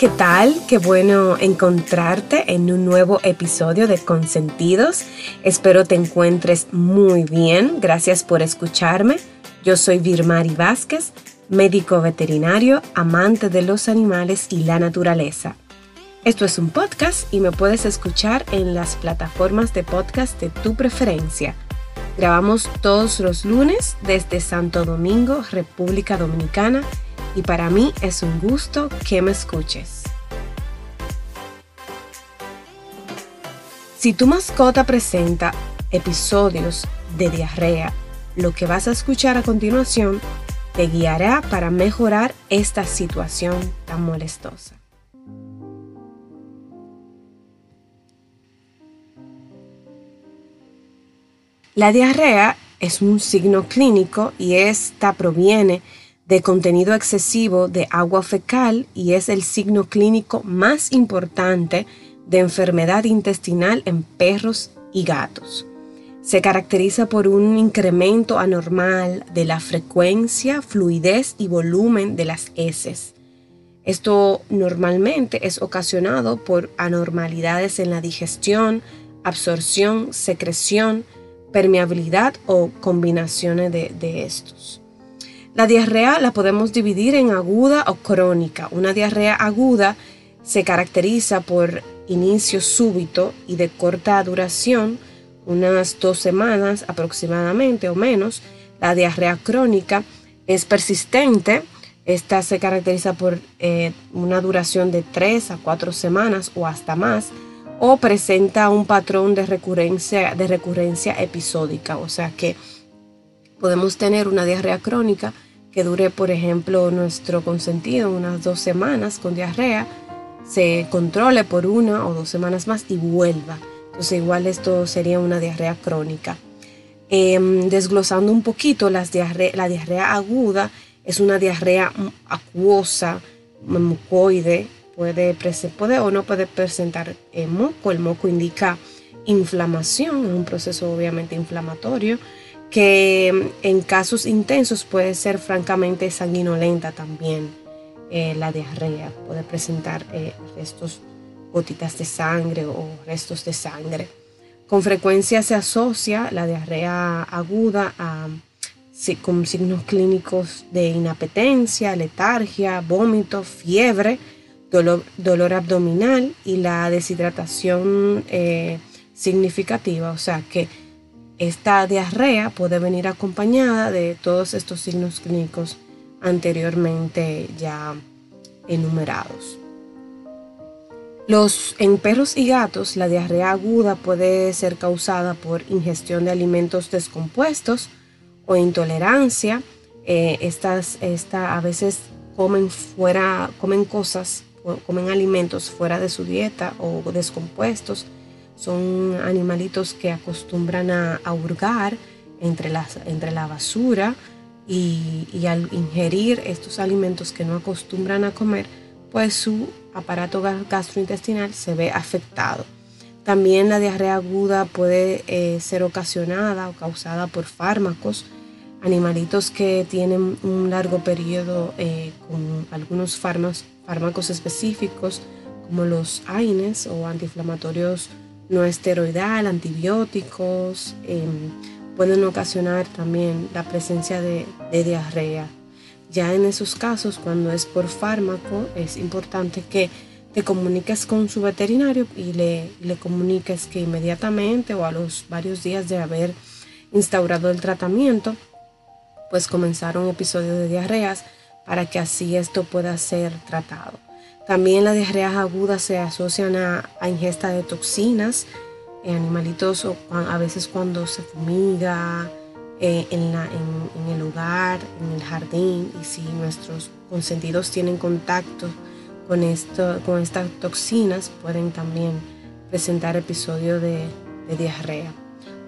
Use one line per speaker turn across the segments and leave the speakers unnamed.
¿qué tal? Qué bueno encontrarte en un nuevo episodio de Consentidos. Espero te encuentres muy bien. Gracias por escucharme. Yo soy Virmari Vázquez, médico veterinario, amante de los animales y la naturaleza. Esto es un podcast y me puedes escuchar en las plataformas de podcast de tu preferencia. Grabamos todos los lunes desde Santo Domingo, República Dominicana y para mí es un gusto que me escuches. Si tu mascota presenta episodios de diarrea, lo que vas a escuchar a continuación te guiará para mejorar esta situación tan molestosa. La diarrea es un signo clínico y esta proviene de contenido excesivo de agua fecal y es el signo clínico más importante de enfermedad intestinal en perros y gatos. Se caracteriza por un incremento anormal de la frecuencia, fluidez y volumen de las heces. Esto normalmente es ocasionado por anormalidades en la digestión, absorción, secreción, permeabilidad o combinaciones de, de estos. La diarrea la podemos dividir en aguda o crónica. Una diarrea aguda se caracteriza por inicio súbito y de corta duración, unas dos semanas aproximadamente o menos. La diarrea crónica es persistente. Esta se caracteriza por eh, una duración de tres a cuatro semanas o hasta más o presenta un patrón de recurrencia, de recurrencia episódica, o sea que Podemos tener una diarrea crónica que dure, por ejemplo, nuestro consentido unas dos semanas con diarrea, se controle por una o dos semanas más y vuelva. Entonces igual esto sería una diarrea crónica. Em, desglosando un poquito, las la diarrea aguda es una diarrea acuosa, mucoide, puede, puede o no puede presentar eh, moco. El moco indica inflamación, es un proceso obviamente inflamatorio que en casos intensos puede ser francamente sanguinolenta también. Eh, la diarrea puede presentar eh, gotitas de sangre o restos de sangre. Con frecuencia se asocia la diarrea aguda a, con signos clínicos de inapetencia, letargia, vómito, fiebre, dolor, abdominal y la deshidratación eh, significativa. O sea que esta diarrea puede venir acompañada de todos estos signos clínicos anteriormente ya enumerados. Los, en perros y gatos, la diarrea aguda puede ser causada por ingestión de alimentos descompuestos o intolerancia. Eh, estas esta, a veces comen fuera, comen cosas, comen alimentos fuera de su dieta o descompuestos son animalitos que acostumbran a, hurgar entre, entre la basura y, al ingerir estos alimentos que no acostumbran a comer, pues su aparato gastrointestinal se ve afectado. También la diarrea aguda puede eh, ser ocasionada o causada por fármacos, animalitos que tienen un largo periodo eh, con algunos fármacos específicos como los AINES o antiinflamatorios no esteroidal, antibióticos, em, pueden ocasionar también la presencia de, diarrea. Ya en esos casos, cuando es por fármaco, es importante que te comuniques con su veterinario y le, le comuniques que inmediatamente o a los varios días de haber instaurado el tratamiento, pues comenzaron episodios de diarreas para que así esto pueda ser tratado. También las diarreas agudas se asocian a, ingesta de toxinas en animalitos o a veces cuando se fumiga eh, en, el hogar, en el jardín y si nuestros consentidos tienen contacto con, esto, con estas toxinas pueden también presentar episodios de, diarrea.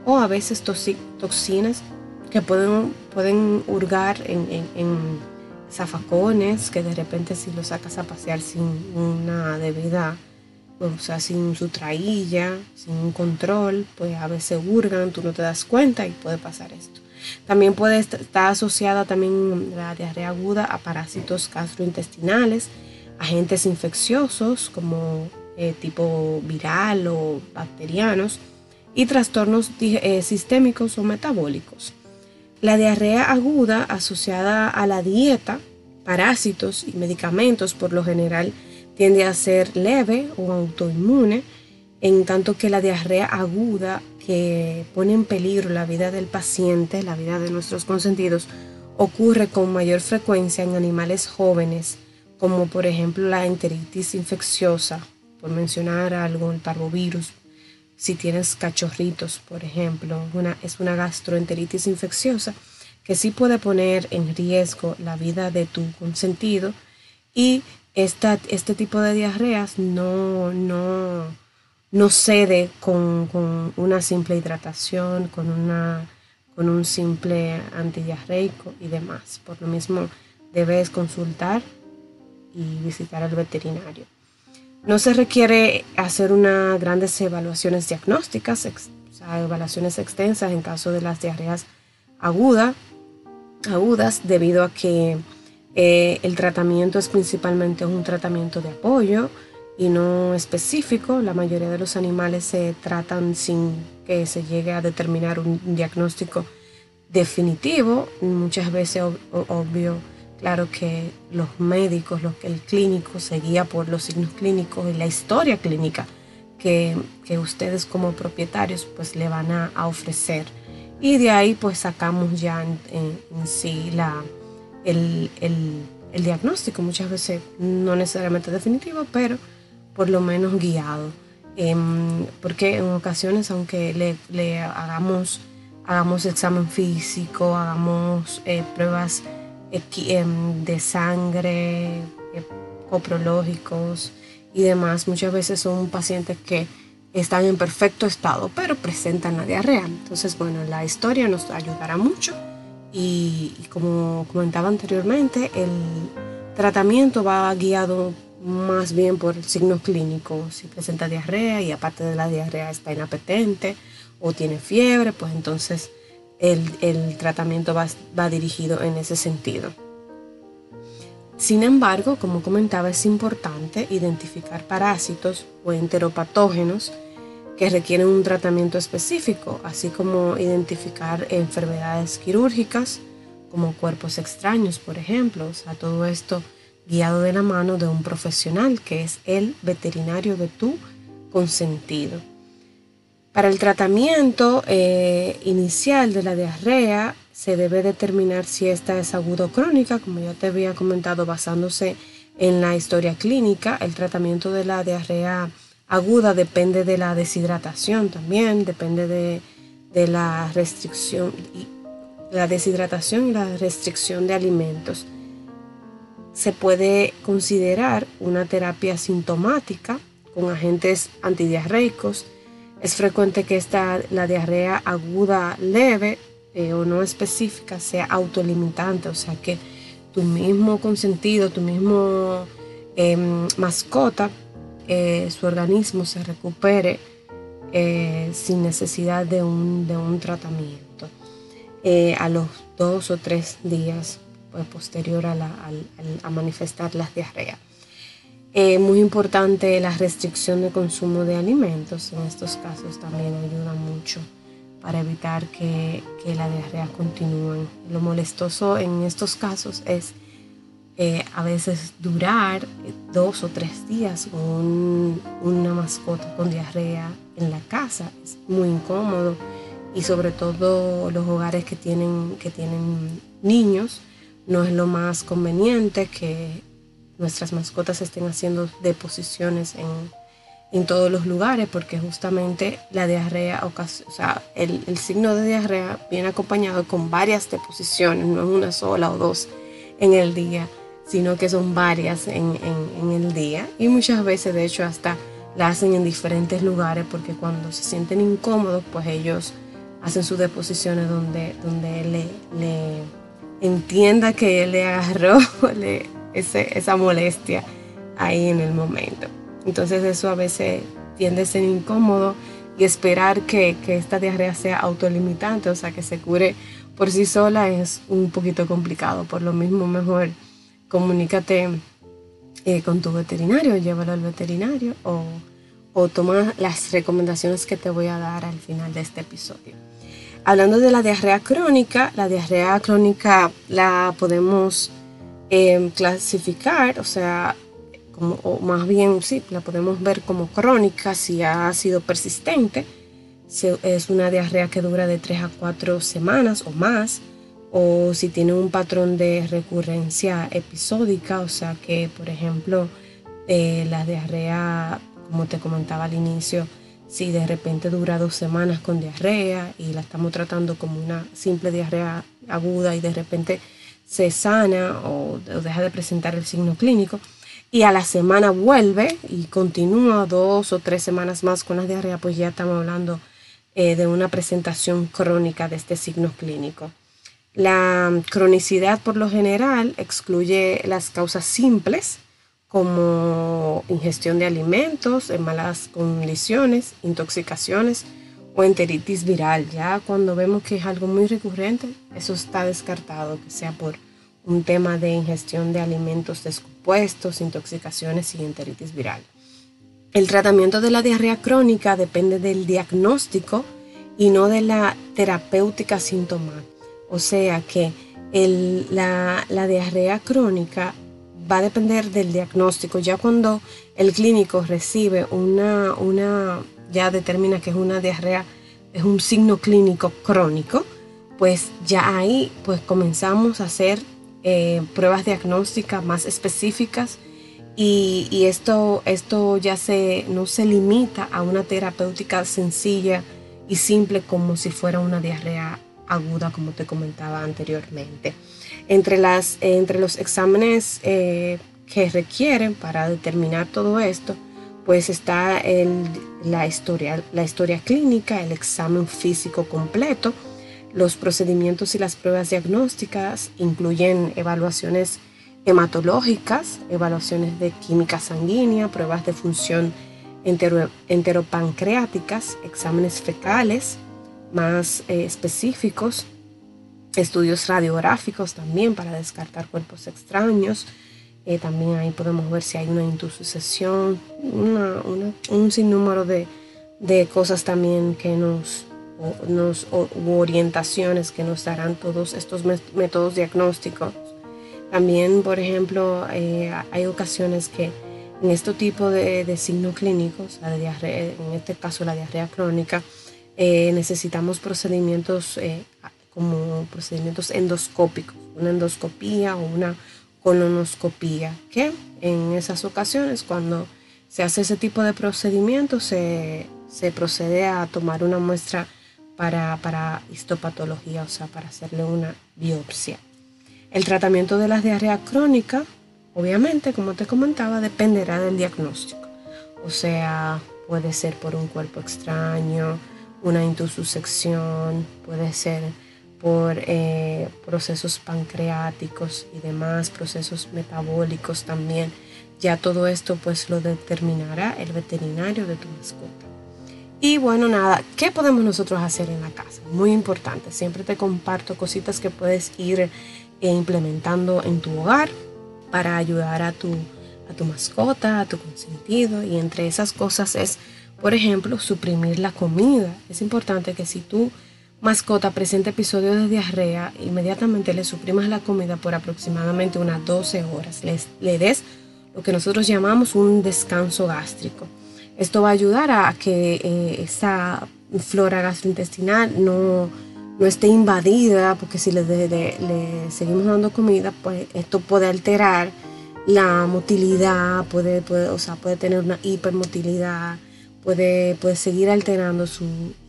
O a veces toxinas que pueden, pueden hurgar en zafacones que de repente si lo sacas a pasear sin una debida, o sea, sin su trailla, sin un control, pues a veces hurgan, tú no te das cuenta y puede pasar esto. También puede estar asociada también la diarrea aguda a parásitos gastrointestinales, agentes infecciosos como eh, tipo viral o bacterianos y trastornos eh, sistémicos o metabólicos. La diarrea aguda asociada a la dieta, parásitos y medicamentos por lo general tiende a ser leve o autoinmune, en tanto que la diarrea aguda que pone en peligro la vida del paciente, la vida de nuestros consentidos, ocurre con mayor frecuencia en animales jóvenes, como por ejemplo la enteritis infecciosa, por mencionar algo, el parvovirus. Si tienes cachorritos, por ejemplo, una, es una gastroenteritis infecciosa que sí puede poner en riesgo la vida de tu consentido y esta, este tipo de diarreas no, no, no cede con, con una simple hidratación, con, una, con un simple antidiarreico y demás. Por lo mismo, debes consultar y visitar al veterinario. No se requiere hacer unas grandes evaluaciones diagnósticas, evaluaciones extensas en caso de las diarreas agudas, agudas debido a que eh, el tratamiento es principalmente un tratamiento de apoyo y no específico. La mayoría de los animales se tratan sin que se llegue a determinar un diagnóstico definitivo. Muchas veces, obvio, claro que los médicos, el clínico se guía por los signos clínicos y la historia clínica que, ustedes como propietarios pues le van a, ofrecer. Y de ahí pues sacamos ya en sí la el, diagnóstico, muchas veces no necesariamente definitivo, pero por lo menos guiado. Em, porque en ocasiones, aunque le, hagamos, hagamos examen físico, hagamos eh, pruebas de sangre, eh, coprológicos y demás, muchas veces son pacientes que están en perfecto estado, pero presentan la diarrea. Entonces, bueno, la historia nos ayudará mucho y, como comentaba anteriormente, el tratamiento va guiado más bien por signos clínicos. Si presenta diarrea y aparte de la diarrea está inapetente o tiene fiebre, pues entonces el, tratamiento va, va dirigido en ese sentido. Sin embargo, como comentaba, es importante identificar parásitos o enteropatógenos que requieren un tratamiento específico, así como identificar enfermedades quirúrgicas como cuerpos extraños, por ejemplo. O sea, todo esto guiado de la mano de un profesional que es el veterinario de tu consentido. Para el tratamiento eh, inicial de la diarrea se debe determinar si esta es agudo o crónica, como ya te había comentado, basándose en la historia clínica. El tratamiento de la diarrea aguda depende de la deshidratación también, depende de, la restricción, la deshidratación y la restricción de alimentos. Se puede considerar una terapia sintomática con agentes antidiarreicos. Es frecuente que esta, la diarrea aguda leve eh, o no específica sea autolimitante, o sea que tu mismo consentido, tu mismo em, mascota eh, su organismo se recupere eh, sin necesidad de un, tratamiento eh, a los dos o tres días pues, posterior a, a, manifestar las diarreas. Muy importante la restricción de consumo de alimentos, en estos casos también ayuda mucho para evitar que, que la diarrea continúe. Lo molestoso en estos casos es eh, a veces durar dos o tres días con una mascota con diarrea en la casa es muy incómodo y sobre todo los hogares que tienen, que tienen niños no es lo más conveniente que nuestras mascotas estén haciendo deposiciones en, en todos los lugares porque justamente la diarrea, o sea, el, el signo de diarrea viene acompañado con varias deposiciones, no es una sola o dos en el día sino que son varias en, el día. Y muchas veces de hecho hasta la hacen en diferentes lugares porque cuando se sienten incómodos pues ellos hacen sus deposiciones donde, donde él le, entienda que él le esa molestia ahí en el momento. Entonces eso a veces tiende a ser incómodo y esperar que, que esta diarrea sea autolimitante, o sea, que se cure por sí sola es un poquito complicado. Por lo mismo mejor comunícate eh, con tu veterinario, llévalo al veterinario o, o toma las recomendaciones que te voy a dar al final de este episodio. Hablando de la diarrea crónica, la diarrea crónica la podemos em, clasificar, o sea, como, o más bien sí, la podemos ver como crónica si ha sido persistente. Es una diarrea que dura de 3 a 4 semanas o más o si tiene un patrón de recurrencia episódica, o sea que, por ejemplo, eh, la diarrea, como te comentaba al inicio, si de repente dura dos semanas con diarrea y la estamos tratando como una simple diarrea aguda y de repente se sana o, deja de presentar el signo clínico y a la semana vuelve y continúa dos o tres semanas más con la diarrea, pues ya estamos hablando eh, de una presentación crónica de este signo clínico. La cronicidad por lo general excluye las causas simples como ingestión de alimentos en malas condiciones, intoxicaciones o enteritis viral. Ya cuando vemos que es algo muy recurrente, eso está descartado, que sea por un tema de ingestión de alimentos descompuestos, intoxicaciones y enteritis viral. El tratamiento de la diarrea crónica depende del diagnóstico y no de la terapéutica sintomática. O sea que la, diarrea crónica va a depender del diagnóstico. Ya cuando el clínico recibe una, una, ya determina que es una diarrea, es un signo clínico crónico, pues ya ahí pues comenzamos a hacer eh, pruebas diagnósticas más específicas y, y, esto, esto ya se, no se limita a una terapéutica sencilla y simple como si fuera una diarrea aguda, como te comentaba anteriormente. Entre, las, entre los exámenes eh, que requieren para determinar todo esto, pues está el, la, historia, la historia clínica, el examen físico completo, los procedimientos y las pruebas diagnósticas incluyen evaluaciones hematológicas, evaluaciones de química sanguínea, pruebas de función enteropancreáticas, exámenes fecales, más eh, específicos, estudios radiográficos también para descartar cuerpos extraños. Eh, también ahí podemos ver si hay una intusucesión, un sinnúmero de, cosas también que nos, nos orientaciones que nos darán todos estos métodos diagnósticos. También, por ejemplo, eh, hay ocasiones que en este tipo de, de signos clínicos, la diarrea, en este caso la diarrea crónica, eh, necesitamos procedimientos eh, como procedimientos endoscópicos, una endoscopía o una colonoscopía, que en esas ocasiones cuando se hace ese tipo de procedimiento se, procede a tomar una muestra para, para histopatología, o sea, para hacerle una biopsia. El tratamiento de la diarrea crónica, obviamente, como te comentaba, dependerá del diagnóstico. O sea, puede ser por un cuerpo extraño, una intususección, puede ser por eh, procesos pancreáticos y demás, procesos metabólicos también. Ya todo esto pues lo determinará el veterinario de tu mascota. Y bueno, nada, ¿qué podemos nosotros hacer en la casa? Muy importante, siempre te comparto cositas que puedes ir eh, implementando en tu hogar para ayudar a tu, a tu mascota, a tu consentido. Y entre esas cosas es por ejemplo, suprimir la comida. Es importante que si tu mascota presenta episodios de diarrea, inmediatamente le suprimas la comida por aproximadamente unas 12 horas. Le, des lo que nosotros llamamos un descanso gástrico. Esto va a ayudar a que eh, esa flora gastrointestinal no, no esté invadida, porque si le, le, seguimos dando comida, pues esto puede alterar la motilidad, puede, puede, o sea, puede tener una hipermotilidad, puede, puede seguir alterando su,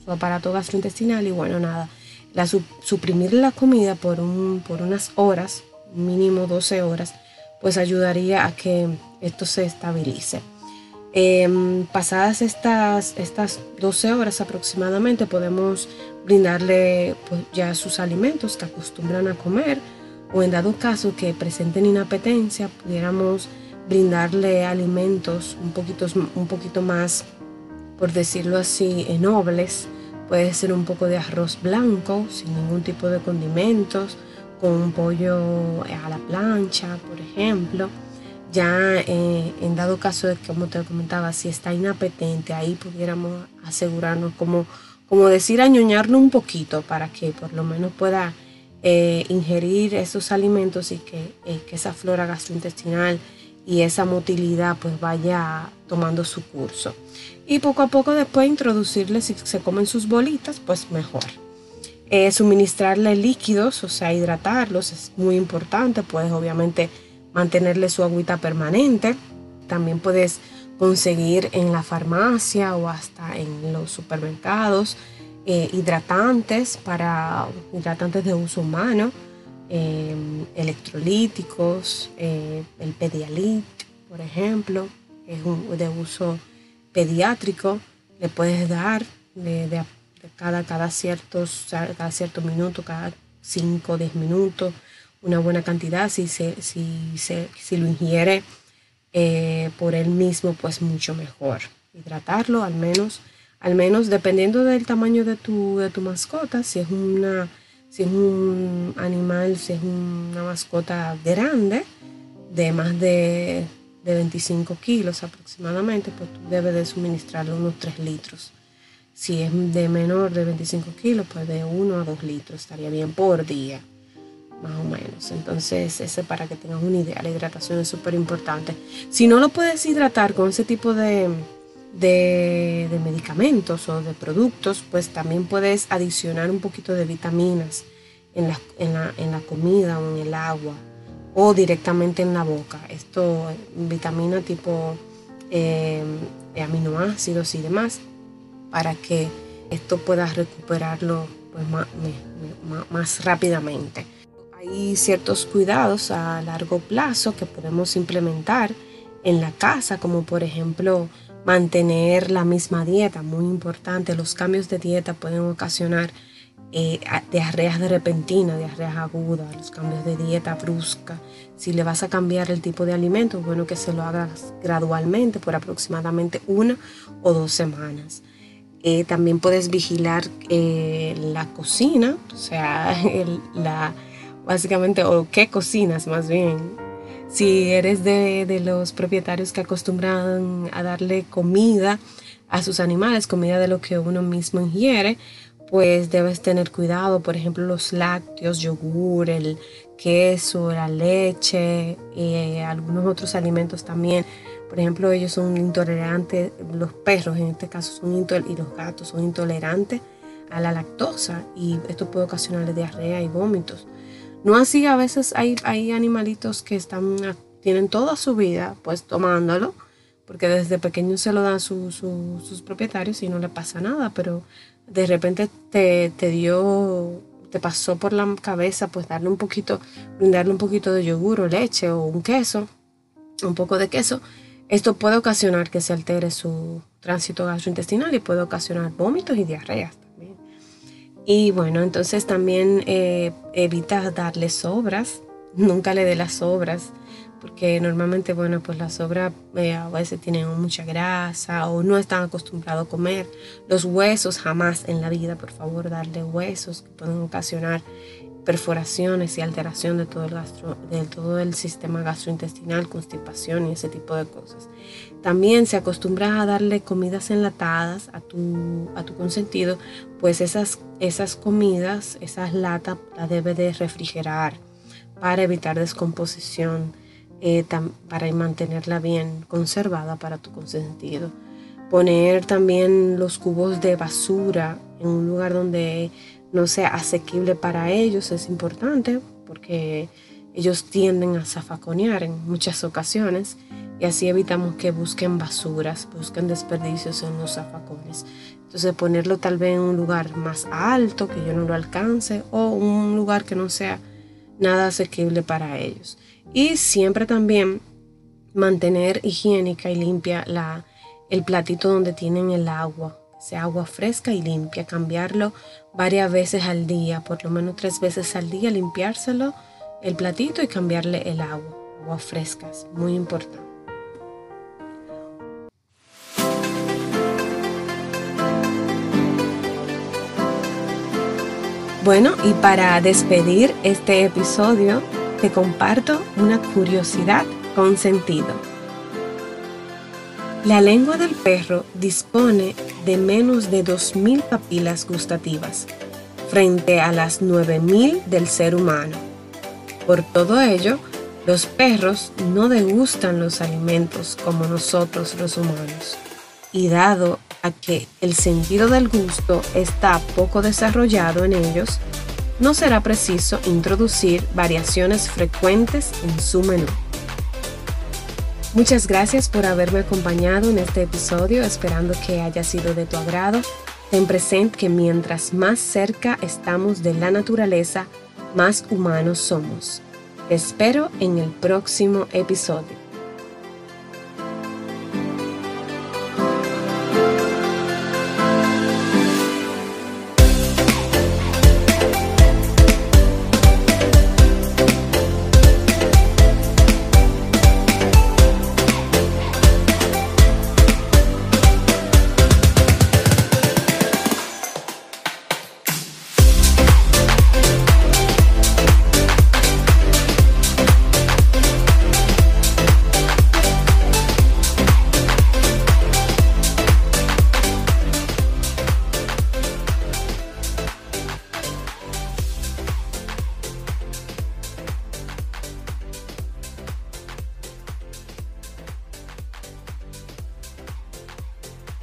aparato gastrointestinal y bueno, nada, la, suprimir la comida por, un, por unas horas, mínimo 12 horas, pues ayudaría a que esto se estabilice. Em, pasadas estas, estas 12 horas aproximadamente podemos brindarle pues, ya sus alimentos que acostumbran a comer o en dado caso que presenten inapetencia pudiéramos brindarle alimentos un poquito, un poquito más por decirlo así, nobles. Puede ser un poco de arroz blanco, sin ningún tipo de condimentos, con un pollo a la plancha, por ejemplo. Ya eh, en dado caso de que, como te comentaba, si está inapetente, ahí pudiéramos asegurarnos, como, como decir, añoñarlo un poquito para que por lo menos pueda eh, ingerir esos alimentos y que, que esa flora gastrointestinal y esa motilidad pues vaya tomando su curso. Y poco a poco después introducirle, si se comen sus bolitas, pues mejor. Eh, suministrarle líquidos, o sea, hidratarlos es muy importante. Puedes obviamente mantenerle su agüita permanente. También puedes conseguir en la farmacia o hasta en los supermercados eh, hidratantes para hidratantes de uso humano Em, electrolíticos, eh, el Pedialit, por ejemplo, es de uso pediátrico, le puedes dar de, cada, cada, ciertos, cada cierto minuto, cada 5 o 10 minutos, una buena cantidad, si, se, si, se, si lo ingiere eh, por él mismo, pues mucho mejor. Hidratarlo al menos, al menos dependiendo del tamaño de tu, de tu mascota, si es una si es un animal, si es una mascota grande, de más de, 25 kilos aproximadamente, pues tú debes de suministrarle unos 3 litros. Si es de menor de 25 kilos, pues de 1 a 2 litros estaría bien por día, más o menos. Entonces, ese para que tengas una idea, la hidratación es súper importante. Si no lo puedes hidratar con ese tipo de, de, medicamentos o de productos, pues también puedes adicionar un poquito de vitaminas en la, en la, comida o en el agua o directamente en la boca. Esto, vitamina tipo eh, aminoácidos y demás, para que esto pueda recuperarlo pues, más, más rápidamente. Hay ciertos cuidados a largo plazo que podemos implementar en la casa, como por ejemplo mantener la misma dieta, muy importante. Los cambios de dieta pueden ocasionar eh, diarreas de repentina, diarreas agudas, los cambios de dieta brusca. Si le vas a cambiar el tipo de alimento, bueno que se lo hagas gradualmente por aproximadamente una o dos semanas. Eh, también puedes vigilar eh, la cocina, o sea, la, básicamente, o qué cocinas más bien, si eres de, los propietarios que acostumbran a darle comida a sus animales, comida de lo que uno mismo ingiere, pues debes tener cuidado, por ejemplo, los lácteos, yogur, el queso, la leche, eh, algunos otros alimentos también. Por ejemplo, ellos son intolerantes, los perros en este caso son y los gatos son intolerantes a la lactosa y esto puede ocasionarle diarrea y vómitos. No así, a veces hay, hay animalitos que están, tienen toda su vida pues tomándolo, porque desde pequeños se lo dan sus propietarios y no le pasa nada, pero de repente te, te, dio, te pasó por la cabeza pues darle un poquito, brindarle un poquito de yogur o leche o un queso, un poco de queso, esto puede ocasionar que se altere su tránsito gastrointestinal y puede ocasionar vómitos y diarreas. Y bueno, entonces también eh, evita darle sobras, nunca le dé las sobras, porque normalmente, bueno, pues las sobras eh, a veces tienen mucha grasa o no están acostumbrados a comer. Los huesos jamás en la vida, por favor, darle huesos que pueden ocasionar perforaciones y alteración de todo el, gastro, de todo el sistema gastrointestinal, constipación y ese tipo de cosas. También se acostumbra a darle comidas enlatadas a tu, a tu consentido, pues esas, esas comidas, esas latas, las debe de refrigerar para evitar descomposición, eh, para mantenerla bien conservada para tu consentido. Poner también los cubos de basura en un lugar donde no sea asequible para ellos es importante porque ellos tienden a zafaconear en muchas ocasiones y así evitamos que busquen basuras, busquen desperdicios en los zafacones. Entonces ponerlo tal vez en un lugar más alto que yo no lo alcance o un lugar que no sea nada asequible para ellos. Y siempre también mantener higiénica y limpia la, el platito donde tienen el agua sea agua fresca y limpia, cambiarlo varias veces al día, por lo menos tres veces al día, limpiárselo el platito y cambiarle el agua, agua fresca, es muy importante. Bueno, y para despedir este episodio, te comparto una curiosidad con sentido. La lengua del perro dispone de menos de 2.000 papilas gustativas, frente a las 9.000 del ser humano. Por todo ello, los perros no degustan los alimentos como nosotros los humanos. Y dado a que el sentido del gusto está poco desarrollado en ellos, no será preciso introducir variaciones frecuentes en su menú. Muchas gracias por haberme acompañado en este episodio, esperando que haya sido de tu agrado. Ten presente que mientras más cerca estamos de la naturaleza, más humanos somos. Te espero en el próximo episodio.